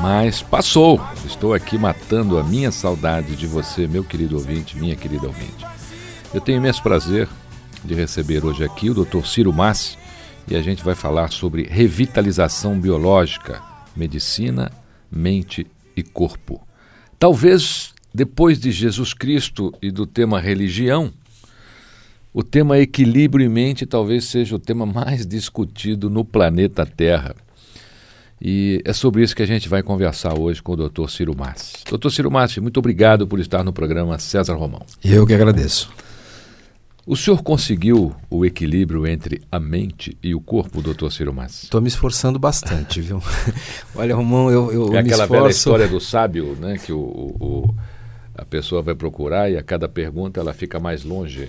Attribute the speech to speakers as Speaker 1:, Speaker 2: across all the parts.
Speaker 1: mas passou. Estou aqui matando a minha saudade de você, meu querido ouvinte, minha querida ouvinte. Eu tenho imenso prazer de receber hoje aqui o Dr. Ciro Massi e a gente vai falar sobre revitalização biológica, medicina, mente e corpo. Talvez depois de Jesus Cristo e do tema religião, o tema equilíbrio em mente talvez seja o tema mais discutido no planeta Terra. E é sobre isso que a gente vai conversar hoje com o Dr. Ciro Massi. Dr. Ciro Massi, muito obrigado por estar no programa César Romão.
Speaker 2: Eu que agradeço.
Speaker 1: O senhor conseguiu o equilíbrio entre a mente e o corpo, doutor Ciro Massi?
Speaker 2: Estou me esforçando bastante, viu? Olha, Romão, eu, eu
Speaker 1: é
Speaker 2: me
Speaker 1: aquela
Speaker 2: esforço...
Speaker 1: velha história do sábio, né? Que o, o, a pessoa vai procurar e a cada pergunta ela fica mais longe.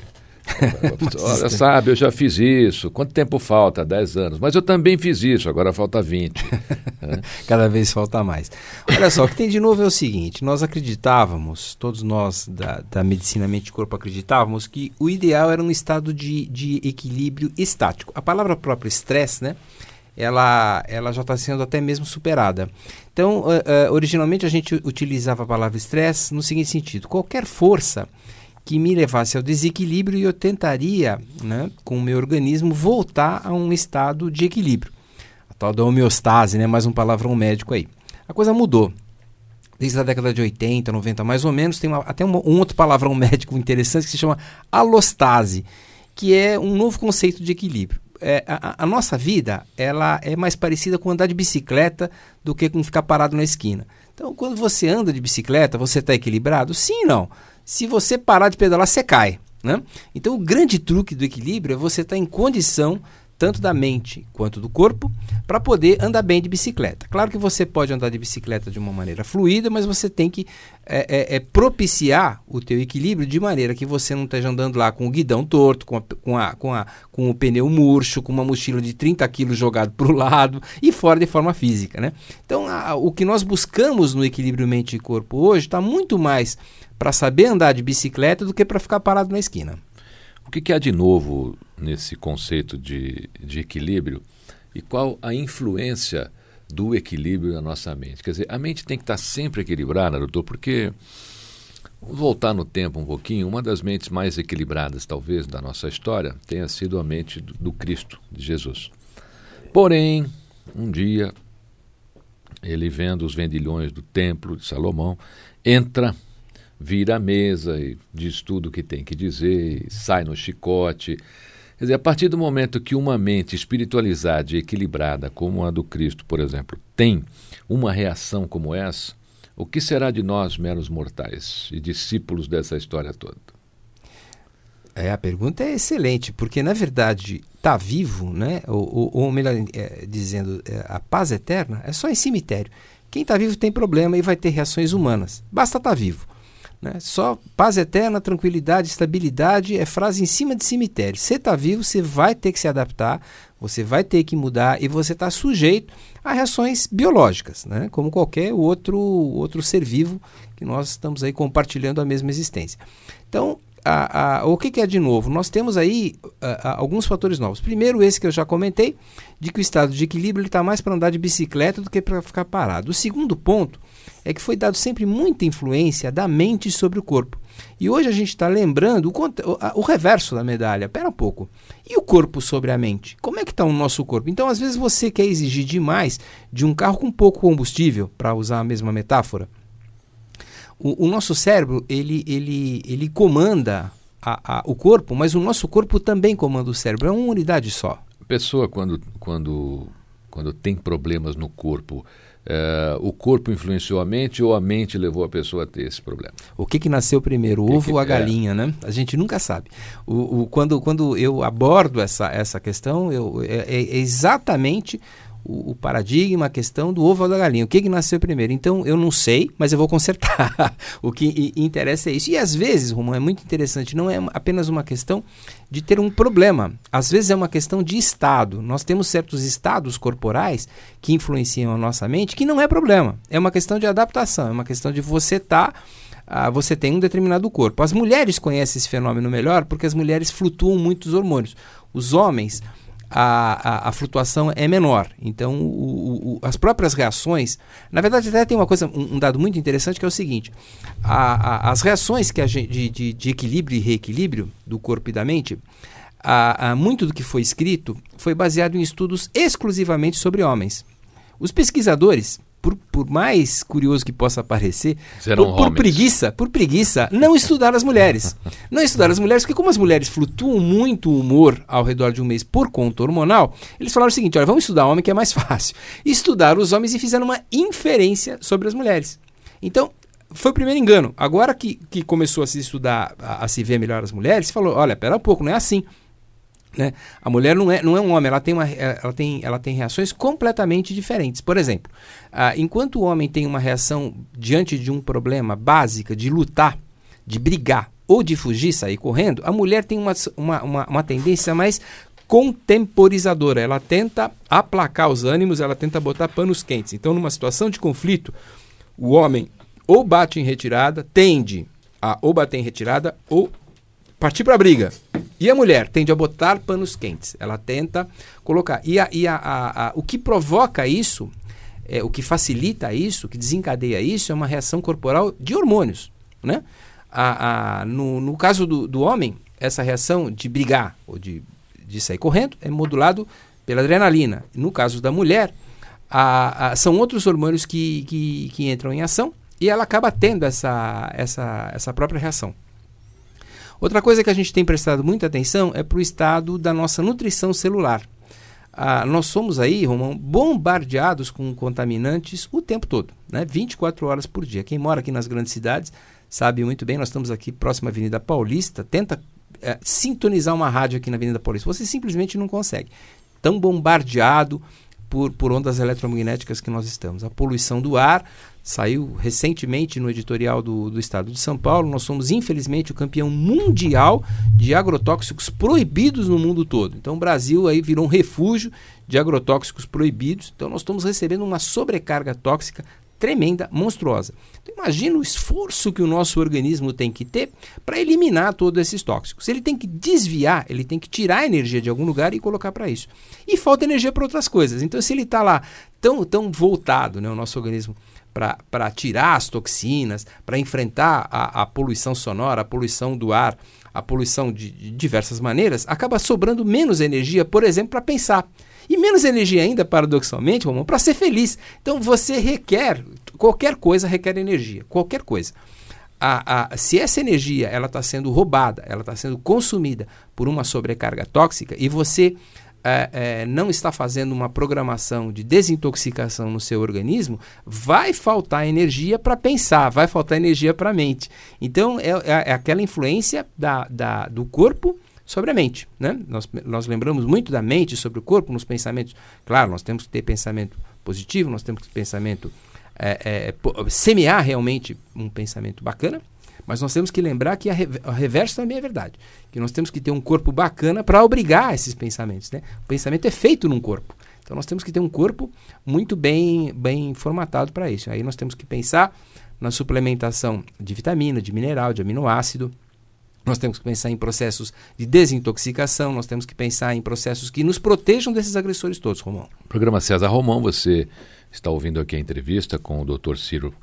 Speaker 1: Olha, sabe, eu já fiz isso. Quanto tempo falta? 10 anos. Mas eu também fiz isso, agora falta 20.
Speaker 2: Cada vez falta mais. Olha só, o que tem de novo é o seguinte: nós acreditávamos, todos nós da, da medicina mente-corpo acreditávamos que o ideal era um estado de, de equilíbrio estático. A palavra própria estresse, né? Ela, ela já está sendo até mesmo superada. Então, uh, uh, originalmente a gente utilizava a palavra estresse no seguinte sentido: qualquer força que me levasse ao desequilíbrio e eu tentaria, né, com o meu organismo, voltar a um estado de equilíbrio. A tal da homeostase, né, mais um palavrão médico aí. A coisa mudou. Desde a década de 80, 90 mais ou menos, tem uma, até um, um outro palavrão médico interessante que se chama alostase, que é um novo conceito de equilíbrio. É, a, a, nossa vida ela é mais parecida com andar de bicicleta do que com ficar parado na esquina. Então, quando você anda de bicicleta, você está equilibrado? Sim, não. Se você parar de pedalar, você cai. Né? Então, o grande truque do equilíbrio é você estar em condição, tanto da mente quanto do corpo, para poder andar bem de bicicleta. Claro que você pode andar de bicicleta de uma maneira fluida, mas você tem que é, é, é propiciar o teu equilíbrio de maneira que você não esteja andando lá com o guidão torto, com, a, com, a, com, a, com o pneu murcho, com uma mochila de 30 quilos jogado para o lado e fora de forma física. Né? Então, a, o que nós buscamos no equilíbrio mente e corpo hoje está muito mais para saber andar de bicicleta do que para ficar parado na esquina.
Speaker 1: O que, que, há de novo nesse conceito de, de equilíbrio e qual a influência do equilíbrio na nossa mente? Quer dizer, a mente tem que estar sempre equilibrada, doutor, porque, vamos voltar no tempo um pouquinho, uma das mentes mais equilibradas, talvez, da nossa história tenha sido a mente do, do Cristo, de Jesus. Porém, um dia, ele vendo os vendilhões do templo de Salomão, entra vira a mesa e diz tudo o que tem que dizer, sai no chicote. Quer dizer, a partir do momento que uma mente espiritualizada e equilibrada, como a do Cristo, por exemplo, tem uma reação como essa, o que será de nós, meros mortais e discípulos dessa história toda?
Speaker 2: É, a pergunta é excelente, porque na verdade tá vivo, né? Ou, ou, ou melhor é, dizendo, é, a paz eterna é só em cemitério. Quem está vivo tem problema e vai ter reações humanas. Basta estar tá vivo. Né? Só paz eterna, tranquilidade, estabilidade é frase em cima de cemitério. Você está vivo, você vai ter que se adaptar, você vai ter que mudar e você está sujeito a reações biológicas, né? como qualquer outro, outro ser vivo que nós estamos aí compartilhando a mesma existência. Então, a, a, o que, que, é de novo? Nós temos aí a, alguns fatores novos. Primeiro, esse que eu já comentei, de que o estado de equilíbrio está mais para andar de bicicleta do que para ficar parado. O segundo ponto é que foi dado sempre muita influência da mente sobre o corpo. E hoje a gente está lembrando o, o, reverso da medalha. Pera um pouco. E o corpo sobre a mente? Como é que está o nosso corpo? Então, às vezes, você quer exigir demais de um carro com pouco combustível, para usar a mesma metáfora. O, o, nosso cérebro, ele, ele, ele comanda a, a, o corpo, mas o nosso corpo também comanda o cérebro. É uma unidade só.
Speaker 1: A pessoa, quando, quando, quando tem problemas no corpo, é, o corpo influenciou a mente ou a mente levou a pessoa a ter esse problema?
Speaker 2: O que, que nasceu primeiro, o ovo ou a é? galinha, é? né? A gente nunca sabe. O, o, quando, quando eu abordo essa, essa questão, eu, é, é exatamente o, paradigma, a questão do ovo ou da galinha. O que, que nasceu primeiro? Então, eu não sei, mas eu vou consertar. o que interessa é isso. E às vezes, Romão, é muito interessante, não é apenas uma questão de ter um problema. Às vezes é uma questão de estado. Nós temos certos estados corporais que influenciam a nossa mente que não é problema. É uma questão de adaptação, é uma questão de você estar. Tá, ah, você tem um determinado corpo. As mulheres conhecem esse fenômeno melhor porque as mulheres flutuam muitos hormônios. Os homens a, a, a, flutuação é menor. Então, o, o, as próprias reações. Na verdade, até tem uma coisa, um, um dado muito interessante que é o seguinte: a, as reações que gente, de, de, de, equilíbrio e reequilíbrio do corpo e da mente, muito do que foi escrito foi baseado em estudos exclusivamente sobre homens. Os pesquisadores por, por mais curioso que possa parecer, por, por, preguiça, por preguiça, não estudar as mulheres. não estudar as mulheres, porque como as mulheres flutuam muito o humor ao redor de um mês por conta hormonal, eles falaram o seguinte, olha, vamos estudar homem que é mais fácil. Estudar os homens e fizeram uma inferência sobre as mulheres. Então, foi o primeiro engano. Agora que, que começou a se estudar, a, a se ver melhor as mulheres, falou, olha, pera um pouco, não é assim. Né? A mulher não é, não é um homem, ela tem, uma, é, ela, tem, ela tem reações completamente diferentes. Por exemplo, enquanto o homem tem uma reação diante de um problema básica de lutar, de brigar ou de fugir, sair correndo, a mulher tem uma, uma, uma, uma tendência mais contemporizadora. Ela tenta aplacar os ânimos, ela tenta botar panos quentes. Então, numa situação de conflito, o homem ou bate em retirada, tende a ou bater em retirada ou partir para a briga. E a mulher tende a botar panos quentes. Ela tenta colocar. E, a, e a, a, a, o que provoca isso, é, o que facilita isso, o que desencadeia isso, é uma reação corporal de hormônios. Né? A, a, no, no caso do, do homem, essa reação de brigar ou de, de sair correndo é modulado pela adrenalina. No caso da mulher, a, a, são outros hormônios que, que, que entram em ação e ela acaba tendo essa, essa, essa própria reação. Outra coisa que a gente tem prestado muita atenção é para o estado da nossa nutrição celular. Ah, nós somos aí, Romão, bombardeados com contaminantes o tempo todo, né? 24 horas por dia. Quem mora aqui nas grandes cidades sabe muito bem, nós estamos aqui próximo à Avenida Paulista, tenta é, sintonizar uma rádio aqui na Avenida Paulista, você simplesmente não consegue. Tão bombardeado por, por ondas eletromagnéticas que nós estamos. A poluição do ar, Saiu recentemente no editorial do, do Estado de São Paulo. Nós somos, infelizmente, o campeão mundial de agrotóxicos proibidos no mundo todo. Então, o Brasil aí virou um refúgio de agrotóxicos proibidos. Então, nós estamos recebendo uma sobrecarga tóxica tremenda, monstruosa. Então, imagina o esforço que o nosso organismo tem que ter para eliminar todos esses tóxicos. Ele tem que desviar, ele tem que tirar a energia de algum lugar e colocar para isso. E falta energia para outras coisas. Então, se ele está lá tão, tão voltado, né, o nosso organismo, para tirar as toxinas, para enfrentar a, a, poluição sonora, a poluição do ar, a poluição de, de diversas maneiras, acaba sobrando menos energia, por exemplo, para pensar. E menos energia ainda, paradoxalmente, para ser feliz. Então você requer, qualquer coisa requer energia, qualquer coisa. A, a, se essa energia ela está sendo roubada, ela está sendo consumida por uma sobrecarga tóxica e você é, é, não está fazendo uma programação de desintoxicação no seu organismo, vai faltar energia para pensar, vai faltar energia para a mente. Então, é, é, é, aquela influência da, da, do corpo sobre a mente. Né? Nós, nós lembramos muito da mente sobre o corpo nos pensamentos. Claro, nós temos que ter pensamento positivo, nós temos que ter pensamento. É, é, semear realmente um pensamento bacana, Mas nós temos que lembrar que a, re, a reverso também é verdade. Que nós temos que ter um corpo bacana para obrigar esses pensamentos. Né? O pensamento é feito num corpo. Então nós temos que ter um corpo muito bem, bem formatado para isso. Aí nós temos que pensar na suplementação de vitamina, de mineral, de aminoácido. Nós temos que pensar em processos de desintoxicação, nós temos que pensar em processos que nos protejam desses agressores todos, Romão.
Speaker 1: Programa César Romão, você está ouvindo aqui a entrevista com o Dr. Ciro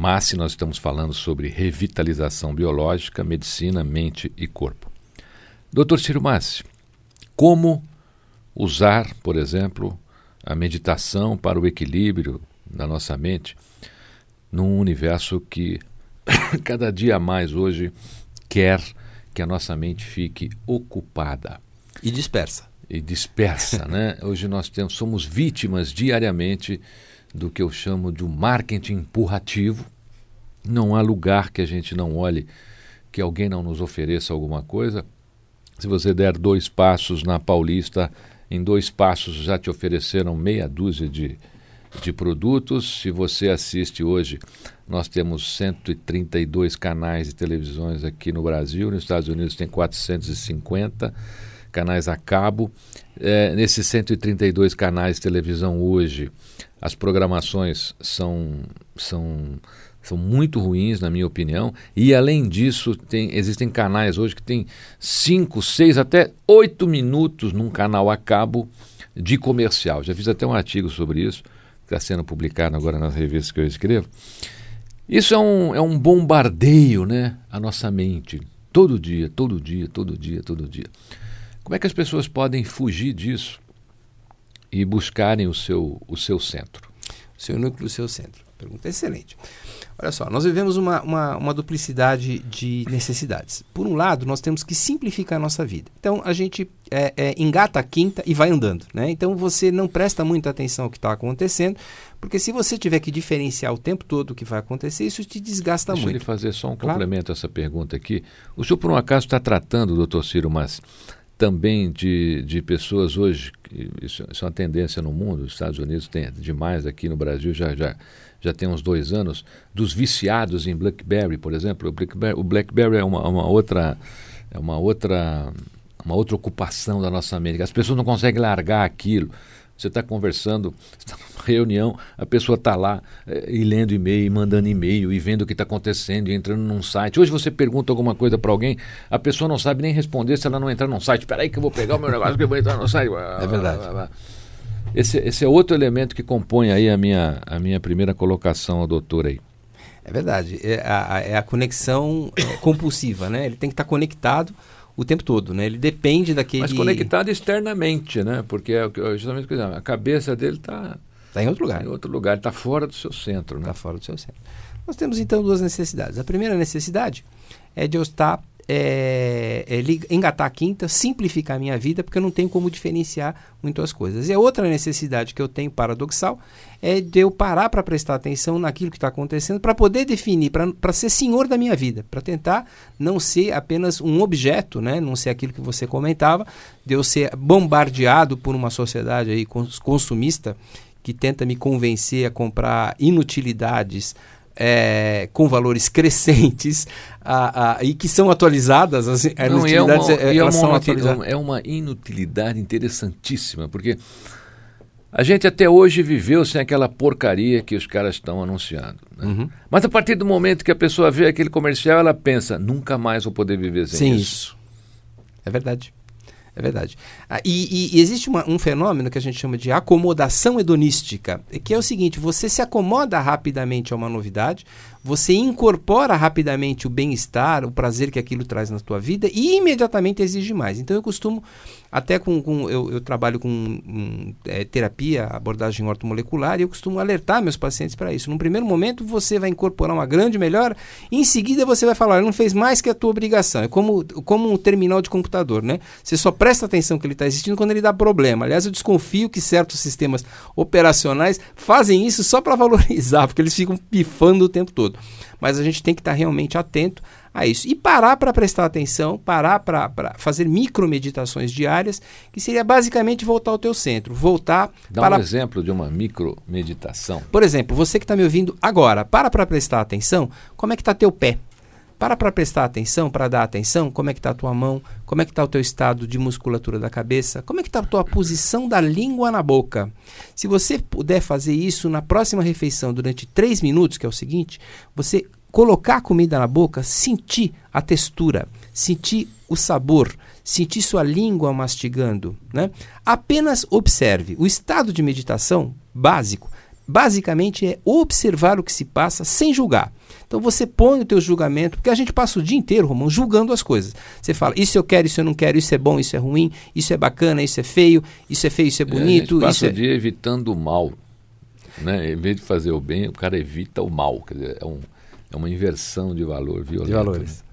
Speaker 1: Massi. Nós estamos falando sobre revitalização biológica, medicina, mente e corpo. Dr. Ciro Massi, como usar, por exemplo, a meditação para o equilíbrio da nossa mente num universo que cada dia mais hoje quer que a nossa mente fique ocupada.
Speaker 2: E dispersa.
Speaker 1: E dispersa, né? Hoje nós temos, somos vítimas diariamente do que eu chamo de um marketing empurrativo. Não há lugar que a gente não olhe que alguém não nos ofereça alguma coisa. Se você der dois passos na Paulista, em dois passos já te ofereceram meia dúzia de, de produtos. Se você assiste hoje, nós temos 132 canais de televisões aqui no Brasil, nos Estados Unidos tem 450 canais a cabo. É, nesses 132 canais de televisão hoje, as programações são, são, são muito ruins, na minha opinião. E além disso, tem, existem canais hoje que têm 5, 6, até 8 minutos num canal a cabo de comercial. Já fiz até um artigo sobre isso está sendo publicado agora nas revistas que eu escrevo. Isso é um, é um bombardeio, né? A nossa mente. Todo dia, todo dia, todo dia, todo dia. Como é que as pessoas podem fugir disso e buscarem o seu, o seu centro?
Speaker 2: O seu núcleo, o seu centro. Pergunta excelente. Olha só, nós vivemos uma, uma, uma, duplicidade de necessidades. Por um lado, nós temos que simplificar a nossa vida. Então, a gente é, é, engata a quinta e vai andando. Né? Então, você não presta muita atenção ao que está acontecendo, porque se você tiver que diferenciar o tempo todo o que vai acontecer, isso te desgasta
Speaker 1: Deixa
Speaker 2: muito.
Speaker 1: Deixa eu fazer só um claro. complemento a essa pergunta aqui. O senhor, por um acaso, está tratando, doutor Ciro, mas também de, de pessoas hoje, isso, isso, é uma tendência no mundo, os Estados Unidos tem demais, aqui no Brasil já, já já tem uns dois anos, dos viciados em BlackBerry, por exemplo. O BlackBerry, o BlackBerry é uma, uma, outra é uma outra uma outra ocupação da nossa mente. As pessoas não conseguem largar aquilo. Você está conversando, está numa reunião, a pessoa está lá é, e lendo e-mail, e mandando e-mail, e vendo o que está acontecendo, e entrando num site. Hoje você pergunta alguma coisa para alguém, a pessoa não sabe nem responder se ela não entrar num site. Espera aí que eu vou pegar o meu negócio que eu vou entrar no site.
Speaker 2: É verdade.
Speaker 1: Esse, esse é outro elemento que compõe aí a minha, a minha primeira colocação doutor aí.
Speaker 2: É verdade. É a, é a conexão é, compulsiva, né? Ele tem que estar conectado o tempo todo, né? Ele depende daquele...
Speaker 1: Mas conectado externamente, né? Porque é justamente a cabeça dele está...
Speaker 2: Está em outro lugar.
Speaker 1: Em outro lugar, está fora do seu centro, né?
Speaker 2: Está fora do seu centro. Nós temos então duas necessidades. A primeira necessidade é de eu estar é, é, engatar a quinta, simplificar a minha vida, porque eu não tenho como diferenciar muitas coisas. E a outra necessidade que eu tenho, paradoxal, é de eu parar para prestar atenção naquilo que está acontecendo, para poder definir, para ser senhor da minha vida, para tentar não ser apenas um objeto, né? não ser aquilo que você comentava, de eu ser bombardeado por uma sociedade aí consumista que tenta me convencer a comprar inutilidades é, com valores crescentes a, a, e que são atualizadas. As,
Speaker 1: Não, é uma, é, é uma, atualizadas. É uma inutilidade interessantíssima, porque a gente até hoje viveu sem aquela porcaria que os caras estão anunciando. Né? Uhum. Mas a partir do momento que a pessoa vê aquele comercial, ela pensa, nunca mais vou poder viver sem,
Speaker 2: sem
Speaker 1: isso.
Speaker 2: isso. É verdade. É verdade. Ah, e, e, existe uma, um fenômeno que a gente chama de acomodação hedonística, que é o seguinte: você se acomoda rapidamente a uma novidade, você incorpora rapidamente o bem-estar, o prazer que aquilo traz na tua vida e imediatamente exige mais. Então eu costumo, até com. com eu, eu, trabalho com um, é, terapia, abordagem ortomolecular, e eu costumo alertar meus pacientes para isso. Num primeiro momento você vai incorporar uma grande melhora, em seguida você vai falar, não fez mais que a tua obrigação. É como, como um terminal de computador, né? Você só presta atenção que ele está existindo quando ele dá problema. Aliás, eu desconfio que certos sistemas operacionais fazem isso só para valorizar, porque eles ficam pifando o tempo todo todo. Mas a gente tem que estar realmente atento a isso. E parar para prestar atenção, parar para fazer micro meditações diárias, que seria basicamente voltar ao teu centro. Voltar
Speaker 1: Dá
Speaker 2: para...
Speaker 1: um exemplo de uma micro meditação.
Speaker 2: Por exemplo, você que está me ouvindo agora, para para prestar atenção, como é que está teu pé? Para para prestar atenção, para dar atenção, como é que está a tua mão, como é que está o teu estado de musculatura da cabeça, como é que está a tua posição da língua na boca. Se você puder fazer isso na próxima refeição durante três minutos, que é o seguinte, você colocar a comida na boca, sentir a textura, sentir o sabor, sentir sua língua mastigando. Né? Apenas observe. O estado de meditação básico, basicamente, é observar o que se passa sem julgar. Então você põe o teu julgamento, porque a gente passa o dia inteiro, Romão, julgando as coisas. Você fala, isso eu quero, isso eu não quero, isso é bom, isso é ruim, isso é bacana, isso é feio, isso é feio, isso é bonito.
Speaker 1: É, a gente passa
Speaker 2: isso
Speaker 1: o dia evitando o mal. Né? Em vez de fazer o bem, o cara evita o mal. Quer dizer, é, um, é uma inversão de valor violento.
Speaker 2: De valores.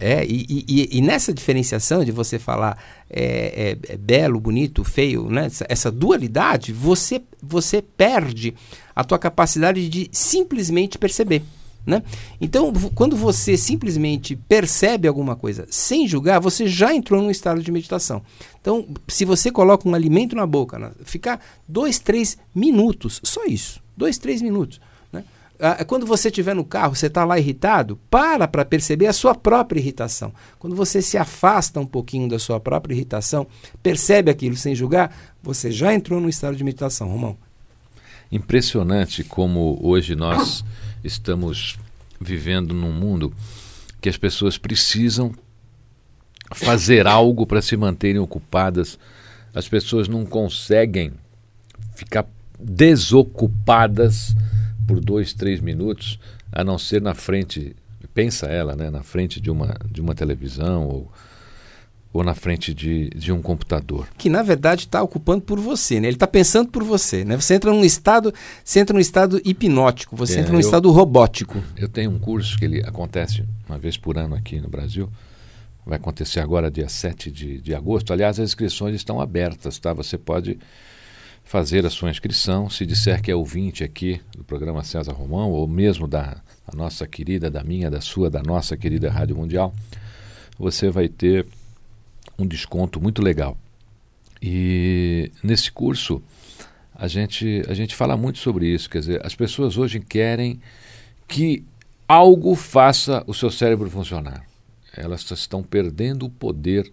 Speaker 2: É, e, e, e, nessa diferenciação de você falar é, é, é belo, bonito, feio, né? essa, essa, dualidade, você, você perde a tua capacidade de simplesmente perceber. Né? Então, quando você simplesmente percebe alguma coisa sem julgar, você já entrou num estado de meditação. Então, se você coloca um alimento na boca, né? ficar dois, três minutos, só isso, dois, três minutos. Ah, quando você estiver no carro, você está lá irritado, para para perceber a sua própria irritação. Quando você se afasta um pouquinho da sua própria irritação, percebe aquilo sem julgar, você já entrou num estado de meditação, Romão.
Speaker 1: Impressionante como hoje nós estamos vivendo num mundo que as pessoas precisam fazer algo para se manterem ocupadas. As pessoas não conseguem ficar desocupadas por dois, três minutos, a não ser na frente, pensa ela, né, na frente de uma, de uma televisão ou ou na frente de, de um computador.
Speaker 2: Que na verdade está ocupando por você, né? Ele está pensando por você, né? Você entra num estado, você entra num estado hipnótico, você é, entra num eu, estado robótico.
Speaker 1: Eu tenho um curso que ele acontece uma vez por ano aqui no Brasil. Vai acontecer agora dia 7 de, de agosto. Aliás, as inscrições estão abertas, tá? Você pode fazer a sua inscrição. Se disser que é ouvinte aqui do programa César Romão, ou mesmo da nossa querida, da minha, da sua, da nossa querida Rádio Mundial, você vai ter um desconto muito legal. E nesse curso a gente, a gente fala muito sobre isso. Quer dizer, as pessoas hoje querem que algo faça o seu cérebro funcionar. Elas estão perdendo o poder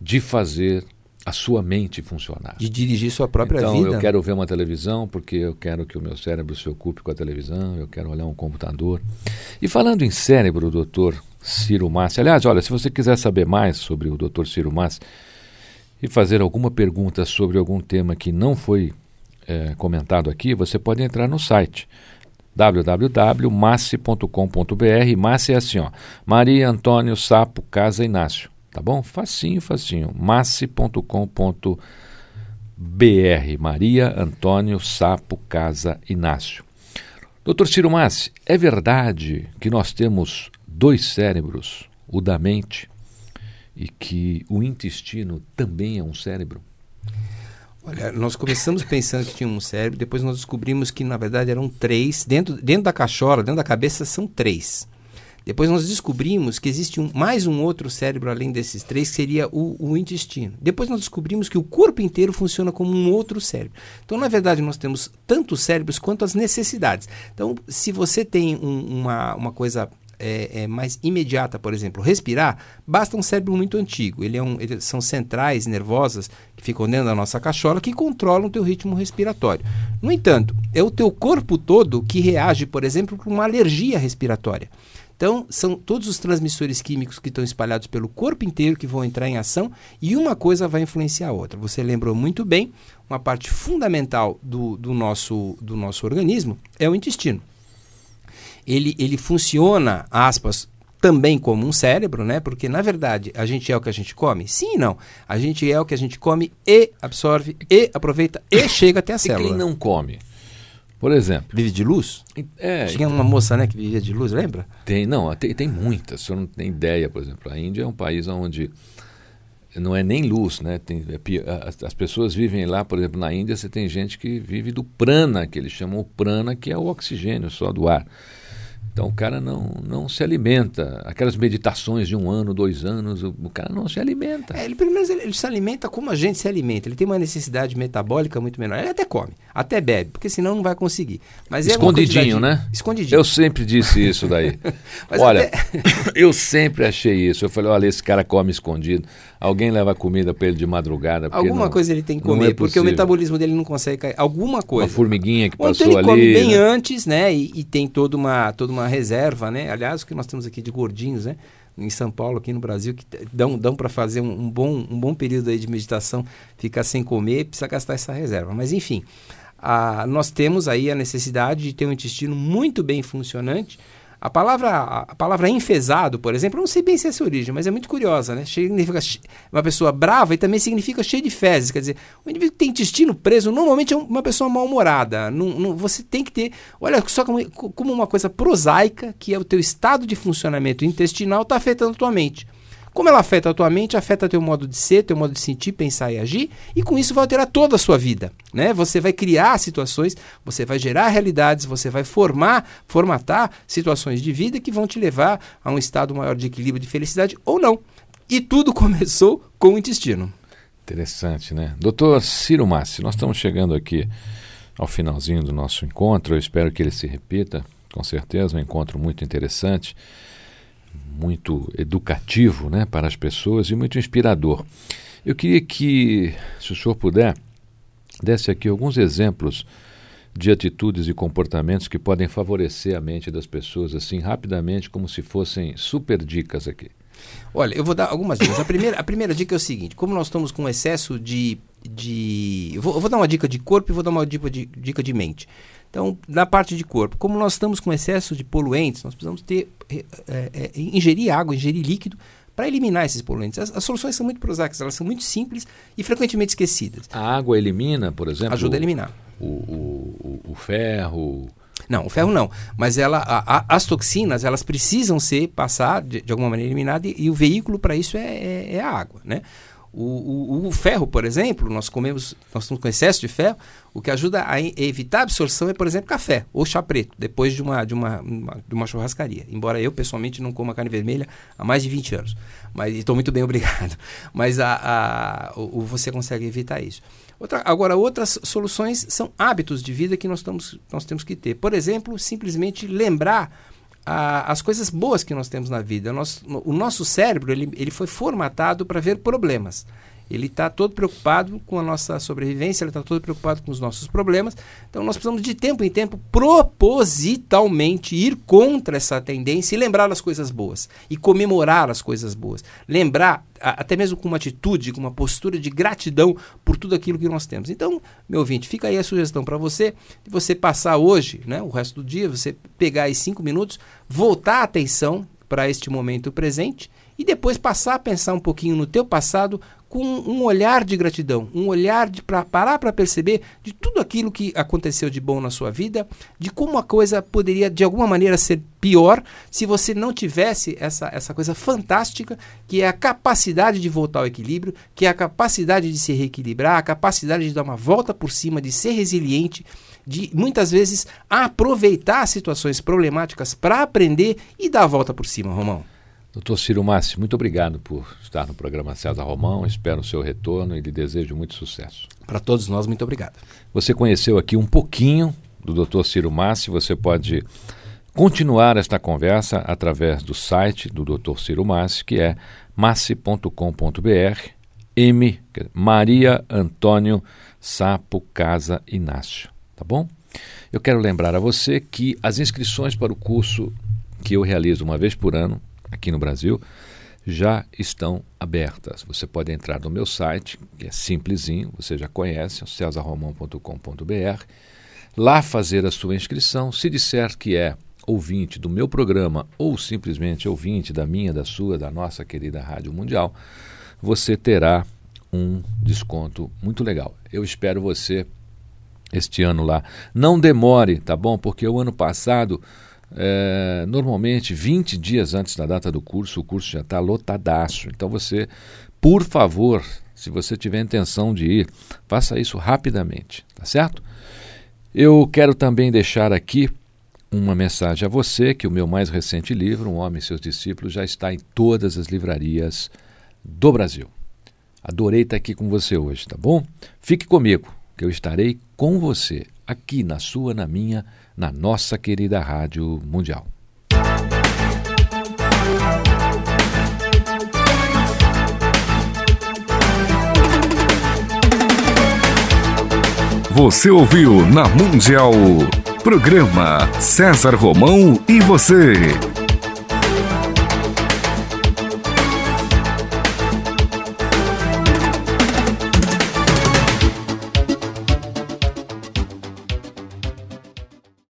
Speaker 1: de fazer a sua mente funcionar.
Speaker 2: De dirigir sua própria
Speaker 1: então,
Speaker 2: vida.
Speaker 1: Então, eu quero ver uma televisão porque eu quero que o meu cérebro se ocupe com a televisão, eu quero olhar um computador. E falando em cérebro, doutor, Ciro Massi. Aliás, olha, se você quiser saber mais sobre o Dr. Ciro Massi e fazer alguma pergunta sobre algum tema que não foi é, comentado aqui, você pode entrar no site www.massi.com.br. Massi é assim, ó, Maria Antônio Sapo Casa Inácio, tá bom? Facinho, facinho. Massi.com.br. Maria Antônio Sapo Casa Inácio. Doutor Ciro Massi, é verdade que nós temos dois cérebros, o da mente, e que o intestino também é um cérebro?
Speaker 2: Olha, nós começamos pensando que tinha um cérebro, depois nós descobrimos que na verdade eram três. Dentro, dentro da cachola, dentro da cabeça, são três. Depois nós descobrimos que existe um, mais um outro cérebro além desses três, que seria o, o, intestino. Depois nós descobrimos que o corpo inteiro funciona como um outro cérebro. Então, na verdade, nós temos tanto cérebros quanto as necessidades. Então, se você tem um, uma, uma coisa é, é, mais imediata, por exemplo, respirar, basta um cérebro muito antigo. Ele é um, ele, são centrais nervosas que ficam dentro da nossa cachola que controlam o teu ritmo respiratório. No entanto, é o teu corpo todo que reage, por exemplo, com uma alergia respiratória. Então, são todos os transmissores químicos que estão espalhados pelo corpo inteiro que vão entrar em ação e uma coisa vai influenciar a outra. Você lembrou muito bem, uma parte fundamental do, do, nosso, do nosso organismo é o intestino ele, ele funciona, aspas, também como um cérebro, né? Porque na verdade a gente é o que a gente come? Sim e não. A gente é o que a gente come e absorve e aproveita e chega até a célula.
Speaker 1: E quem não come? Por exemplo.
Speaker 2: Vive de luz?
Speaker 1: É,
Speaker 2: Tinha uma moça né, que vivia de luz, lembra?
Speaker 1: Tem, não, tem, tem muitas. O senhor não tem ideia, por exemplo. A Índia é um país onde não é nem luz, né? Tem, é, as, as, pessoas vivem lá, por exemplo, na Índia você tem gente que vive do prana, que eles chamam o prana, que é o oxigênio só do ar. Então o cara não, não se alimenta. Aquelas meditações de um ano, dois anos, o, o cara não se alimenta.
Speaker 2: É, ele, pelo menos ele, ele, se alimenta como a gente se alimenta. Ele tem uma necessidade metabólica muito menor. Ele até come, até bebe, porque senão não vai conseguir. Mas
Speaker 1: Escondidinho,
Speaker 2: é
Speaker 1: né?
Speaker 2: Escondidinho.
Speaker 1: Eu sempre disse isso daí. Olha, até... eu sempre achei isso. Eu falei, olha, esse cara come escondido. Alguém leva comida para ele de madrugada.
Speaker 2: Alguma
Speaker 1: não,
Speaker 2: coisa ele tem que comer, é porque o metabolismo dele não consegue cair. Alguma coisa.
Speaker 1: Uma formiguinha que
Speaker 2: Ou
Speaker 1: passou
Speaker 2: então ele
Speaker 1: ali.
Speaker 2: come bem
Speaker 1: né?
Speaker 2: antes, né? E, e, tem toda uma, toda uma reserva, né? Aliás, o que nós temos aqui de gordinhos, né? Em São Paulo, aqui no Brasil, que dão, dão para fazer um, um, bom, um bom período aí de meditação, ficar sem comer, precisa gastar essa reserva. Mas enfim, a, nós temos aí a necessidade de ter um intestino muito bem funcionante a palavra, a palavra enfesado, por exemplo, eu não sei bem se é essa origem, mas é muito curiosa, né? Significa uma pessoa brava e também significa cheia de fezes. Quer dizer, o indivíduo que tem intestino preso normalmente é uma pessoa mal-humorada. Não, não, você tem que ter. Olha só como, como uma coisa prosaica, que é o teu estado de funcionamento intestinal, está afetando a tua mente. Como ela afeta a tua mente, afeta teu modo de ser, teu modo de sentir, pensar e agir, e com isso vai alterar toda a sua vida. Né? Você vai criar situações, você vai gerar realidades, você vai formar, formatar situações de vida que vão te levar a um estado maior de equilíbrio, de felicidade ou não. E tudo começou com o intestino.
Speaker 1: Interessante, né? Doutor Ciro Massi, nós estamos chegando aqui ao finalzinho do nosso encontro. Eu espero que ele se repita, com certeza, um encontro muito interessante muito educativo né, para as pessoas e muito inspirador. Eu queria que, se o senhor puder, desse aqui alguns exemplos de atitudes e comportamentos que podem favorecer a mente das pessoas assim rapidamente, como se fossem super dicas aqui.
Speaker 2: Olha, eu vou dar algumas dicas. A primeira, a primeira dica é o seguinte: como nós estamos com excesso de. de eu vou, eu vou dar uma dica de corpo e vou dar uma dica de, dica de mente. Então, na parte de corpo, como nós estamos com excesso de poluentes, nós precisamos ter, é, é, ingerir água, ingerir líquido para eliminar esses poluentes. As, as, soluções são muito prosaicas, elas são muito simples e frequentemente esquecidas.
Speaker 1: A água elimina, por exemplo?
Speaker 2: Ajuda a eliminar.
Speaker 1: O, o, o, o ferro.
Speaker 2: Não, o ferro não. Mas ela, a, a, as toxinas, elas precisam ser passar de, de alguma maneira eliminadas e, e o veículo para isso é, é, é, a água, né? O, o, o, ferro, por exemplo, nós comemos, nós estamos com excesso de ferro, o que ajuda a evitar a absorção é, por exemplo, café ou chá preto, depois de uma, de uma, uma, de uma churrascaria. Embora eu, pessoalmente, não coma carne vermelha há mais de 20 anos. Mas estou muito bem, obrigado. Mas a, a, o, você consegue evitar isso. Outra, agora, outras soluções são hábitos de vida que nós, estamos, nós temos que ter. Por exemplo, simplesmente lembrar a, as coisas boas que nós temos na vida. O nosso, o nosso cérebro ele, ele foi formatado para ver problemas. Ele está todo preocupado com a nossa sobrevivência, ele está todo preocupado com os nossos problemas. Então nós precisamos de tempo em tempo propositalmente ir contra essa tendência e lembrar as coisas boas e comemorar as coisas boas. Lembrar até mesmo com uma atitude, com uma postura de gratidão por tudo aquilo que nós temos. Então, meu ouvinte, fica aí a sugestão para você, de você passar hoje, né, o resto do dia, você pegar aí cinco minutos, voltar a atenção para este momento presente e depois passar a pensar um pouquinho no teu passado com um olhar de gratidão, um olhar de para parar para perceber de tudo aquilo que aconteceu de bom na sua vida, de como a coisa poderia de alguma maneira ser pior se você não tivesse essa, essa coisa fantástica que é a capacidade de voltar ao equilíbrio, que é a capacidade de se reequilibrar, a capacidade de dar uma volta por cima, de ser resiliente, de muitas vezes aproveitar situações problemáticas para aprender e dar a volta por cima, Romão.
Speaker 1: Doutor Ciro Massi, muito obrigado por estar no programa César Romão. Espero o seu retorno e lhe desejo muito sucesso.
Speaker 2: Para todos nós, muito obrigado.
Speaker 1: Você conheceu aqui um pouquinho do Dr. Ciro Massi. Você pode continuar esta conversa através do site do Dr. Ciro Massi, que é massi.com.br, M, Maria Antônio Sapo Casa Inácio. Tá bom? Eu quero lembrar a você que as inscrições para o curso que eu realizo uma vez por ano aqui no Brasil já estão abertas. Você pode entrar no meu site, que é simplesinho, você já conhece, é cesarromão.com.br, lá fazer a sua inscrição. Se disser que é ouvinte do meu programa ou simplesmente ouvinte da minha, da sua, da nossa querida Rádio Mundial, você terá um desconto muito legal. Eu espero você este ano lá. Não demore, tá bom? Porque o ano passado é, normalmente, 20 dias antes da data do curso, o curso já está lotadaço. Então, você, por favor, se você tiver intenção de ir, faça isso rapidamente, tá certo? Eu quero também deixar aqui uma mensagem a você que o meu mais recente livro, Um Homem e Seus Discípulos, já está em todas as livrarias do Brasil. Adorei estar aqui com você hoje, tá bom? Fique comigo, que eu estarei com você aqui na sua, na minha na nossa querida Rádio Mundial.
Speaker 3: Você ouviu na Mundial. Programa César Romão e você.